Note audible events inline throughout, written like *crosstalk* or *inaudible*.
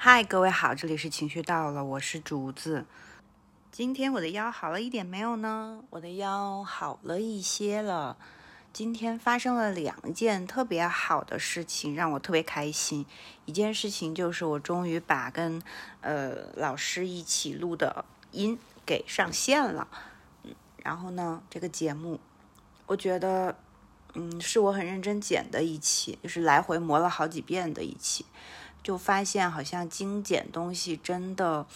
嗨，各位好，这里是情绪到了，我是竹子。今天我的腰好了一点没有呢？我的腰好了一些了。今天发生了两件特别好的事情，让我特别开心。一件事情就是我终于把跟呃老师一起录的音给上线了。嗯，然后呢，这个节目我觉得嗯是我很认真剪的一期，就是来回磨了好几遍的一期。就发现好像精简东西真的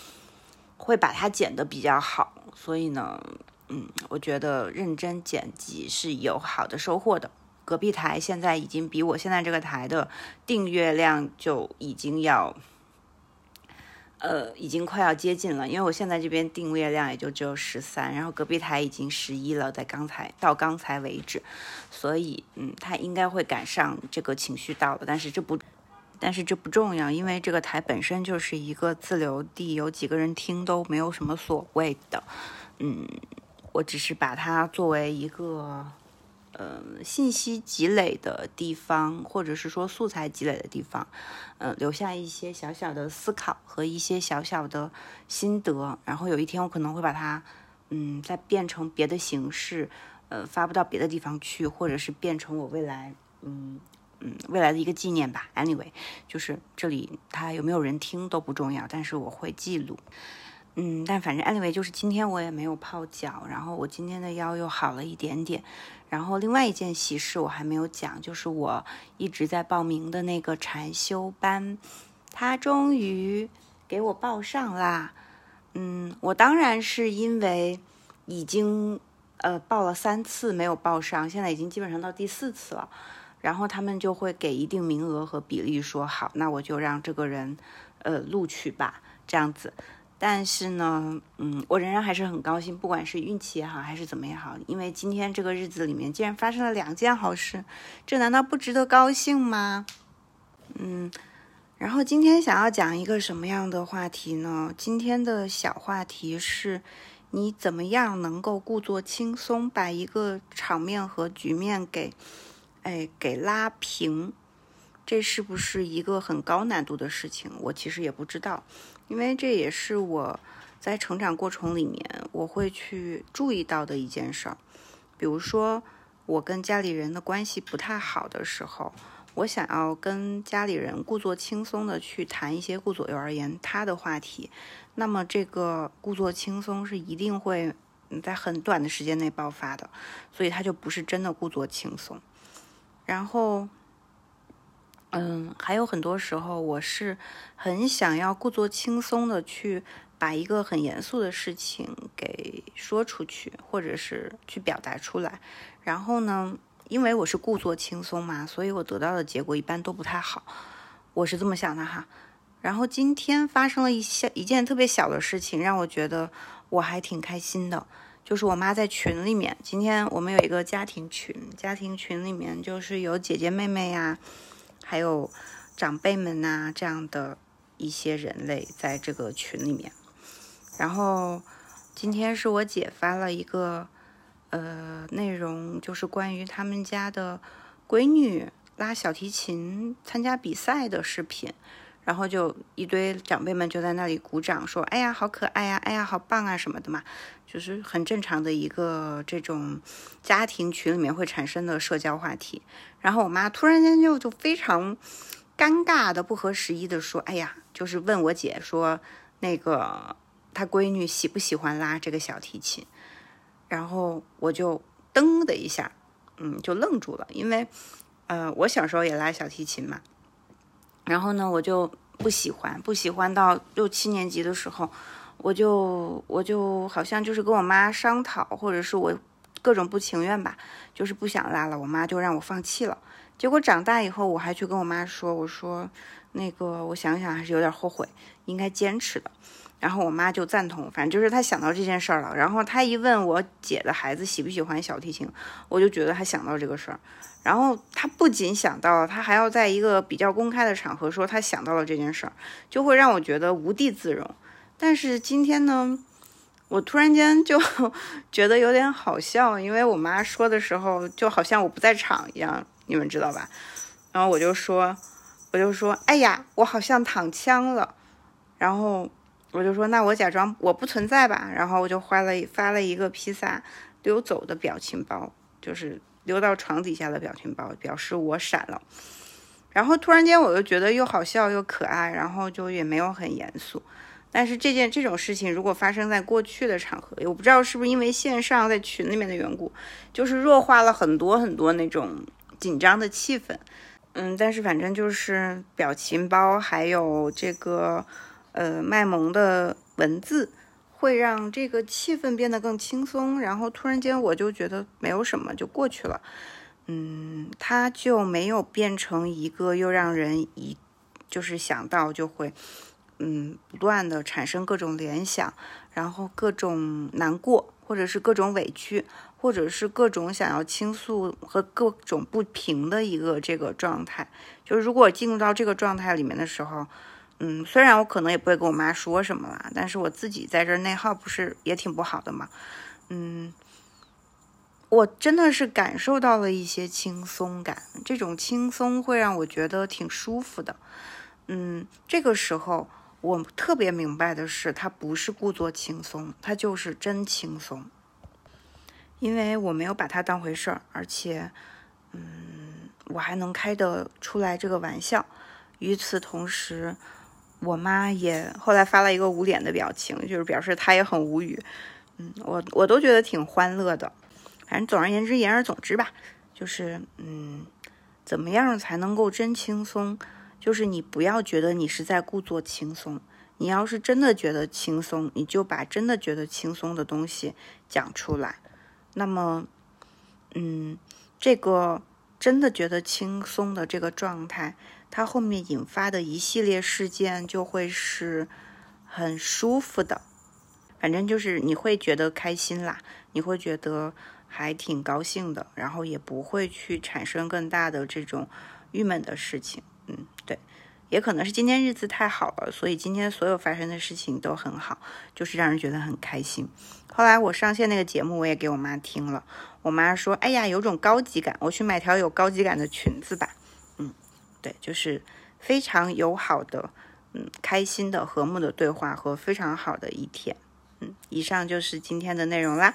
会把它剪得比较好，所以呢，嗯，我觉得认真剪辑是有好的收获的。隔壁台现在已经比我现在这个台的订阅量就已经要，呃，已经快要接近了，因为我现在这边订阅量也就只有十三，然后隔壁台已经十一了，在刚才到刚才为止，所以，嗯，他应该会赶上这个情绪到了，但是这不。但是这不重要，因为这个台本身就是一个自留地，有几个人听都没有什么所谓的。嗯，我只是把它作为一个呃信息积累的地方，或者是说素材积累的地方，嗯，留下一些小小的思考和一些小小的心得。然后有一天我可能会把它，嗯，再变成别的形式，呃，发布到别的地方去，或者是变成我未来，嗯。嗯，未来的一个纪念吧。Anyway，就是这里它有没有人听都不重要，但是我会记录。嗯，但反正 Anyway，就是今天我也没有泡脚，然后我今天的腰又好了一点点。然后另外一件喜事我还没有讲，就是我一直在报名的那个禅修班，它终于给我报上啦。嗯，我当然是因为已经呃报了三次没有报上，现在已经基本上到第四次了。然后他们就会给一定名额和比例，说好，那我就让这个人，呃，录取吧，这样子。但是呢，嗯，我仍然还是很高兴，不管是运气也好，还是怎么也好，因为今天这个日子里面竟然发生了两件好事，这难道不值得高兴吗？嗯，然后今天想要讲一个什么样的话题呢？今天的小话题是，你怎么样能够故作轻松，把一个场面和局面给。哎，给拉平，这是不是一个很高难度的事情？我其实也不知道，因为这也是我在成长过程里面我会去注意到的一件事儿。比如说，我跟家里人的关系不太好的时候，我想要跟家里人故作轻松的去谈一些顾左右而言他的话题，那么这个故作轻松是一定会在很短的时间内爆发的，所以他就不是真的故作轻松。然后，嗯，还有很多时候，我是很想要故作轻松的去把一个很严肃的事情给说出去，或者是去表达出来。然后呢，因为我是故作轻松嘛，所以我得到的结果一般都不太好。我是这么想的哈。然后今天发生了一些一件特别小的事情，让我觉得我还挺开心的。就是我妈在群里面，今天我们有一个家庭群，家庭群里面就是有姐姐妹妹呀，还有长辈们呐，这样的一些人类在这个群里面。然后今天是我姐发了一个呃内容，就是关于他们家的闺女拉小提琴参加比赛的视频。然后就一堆长辈们就在那里鼓掌，说：“哎呀，好可爱呀！哎呀，好棒啊，什么的嘛，就是很正常的一个这种家庭群里面会产生的社交话题。”然后我妈突然间就就非常尴尬的、不合时宜的说：“哎呀，就是问我姐说，那个她闺女喜不喜欢拉这个小提琴？”然后我就噔的一下，嗯，就愣住了，因为呃，我小时候也拉小提琴嘛。然后呢，我就不喜欢，不喜欢到六七年级的时候，我就我就好像就是跟我妈商讨，或者是我各种不情愿吧，就是不想拉了，我妈就让我放弃了。结果长大以后，我还去跟我妈说，我说那个我想想还是有点后悔，应该坚持的。然后我妈就赞同，反正就是她想到这件事儿了。然后她一问我姐的孩子喜不喜欢小提琴，我就觉得她想到这个事儿。然后她不仅想到，她还要在一个比较公开的场合说她想到了这件事儿，就会让我觉得无地自容。但是今天呢，我突然间就 *laughs* 觉得有点好笑，因为我妈说的时候就好像我不在场一样，你们知道吧？然后我就说，我就说，哎呀，我好像躺枪了。然后我就说，那我假装我不存在吧。然后我就发了发了一个披萨溜走的表情包，就是溜到床底下的表情包，表示我闪了。然后突然间我又觉得又好笑又可爱，然后就也没有很严肃。但是这件这种事情如果发生在过去的场合，我不知道是不是因为线上在群里面的缘故，就是弱化了很多很多那种紧张的气氛。嗯，但是反正就是表情包还有这个呃卖萌的文字，会让这个气氛变得更轻松。然后突然间我就觉得没有什么就过去了。嗯，它就没有变成一个又让人一就是想到就会。嗯，不断的产生各种联想，然后各种难过，或者是各种委屈，或者是各种想要倾诉和各种不平的一个这个状态。就是如果进入到这个状态里面的时候，嗯，虽然我可能也不会跟我妈说什么啦，但是我自己在这内耗不是也挺不好的嘛。嗯，我真的是感受到了一些轻松感，这种轻松会让我觉得挺舒服的。嗯，这个时候。我特别明白的是，他不是故作轻松，他就是真轻松。因为我没有把他当回事儿，而且，嗯，我还能开得出来这个玩笑。与此同时，我妈也后来发了一个捂脸的表情，就是表示她也很无语。嗯，我我都觉得挺欢乐的。反正总而言之，言而总之吧，就是嗯，怎么样才能够真轻松？就是你不要觉得你是在故作轻松，你要是真的觉得轻松，你就把真的觉得轻松的东西讲出来。那么，嗯，这个真的觉得轻松的这个状态，它后面引发的一系列事件就会是很舒服的。反正就是你会觉得开心啦，你会觉得还挺高兴的，然后也不会去产生更大的这种郁闷的事情。嗯，对，也可能是今天日子太好了，所以今天所有发生的事情都很好，就是让人觉得很开心。后来我上线那个节目，我也给我妈听了，我妈说：“哎呀，有种高级感，我去买条有高级感的裙子吧。”嗯，对，就是非常友好的、嗯，开心的、和睦的对话和非常好的一天。嗯，以上就是今天的内容啦。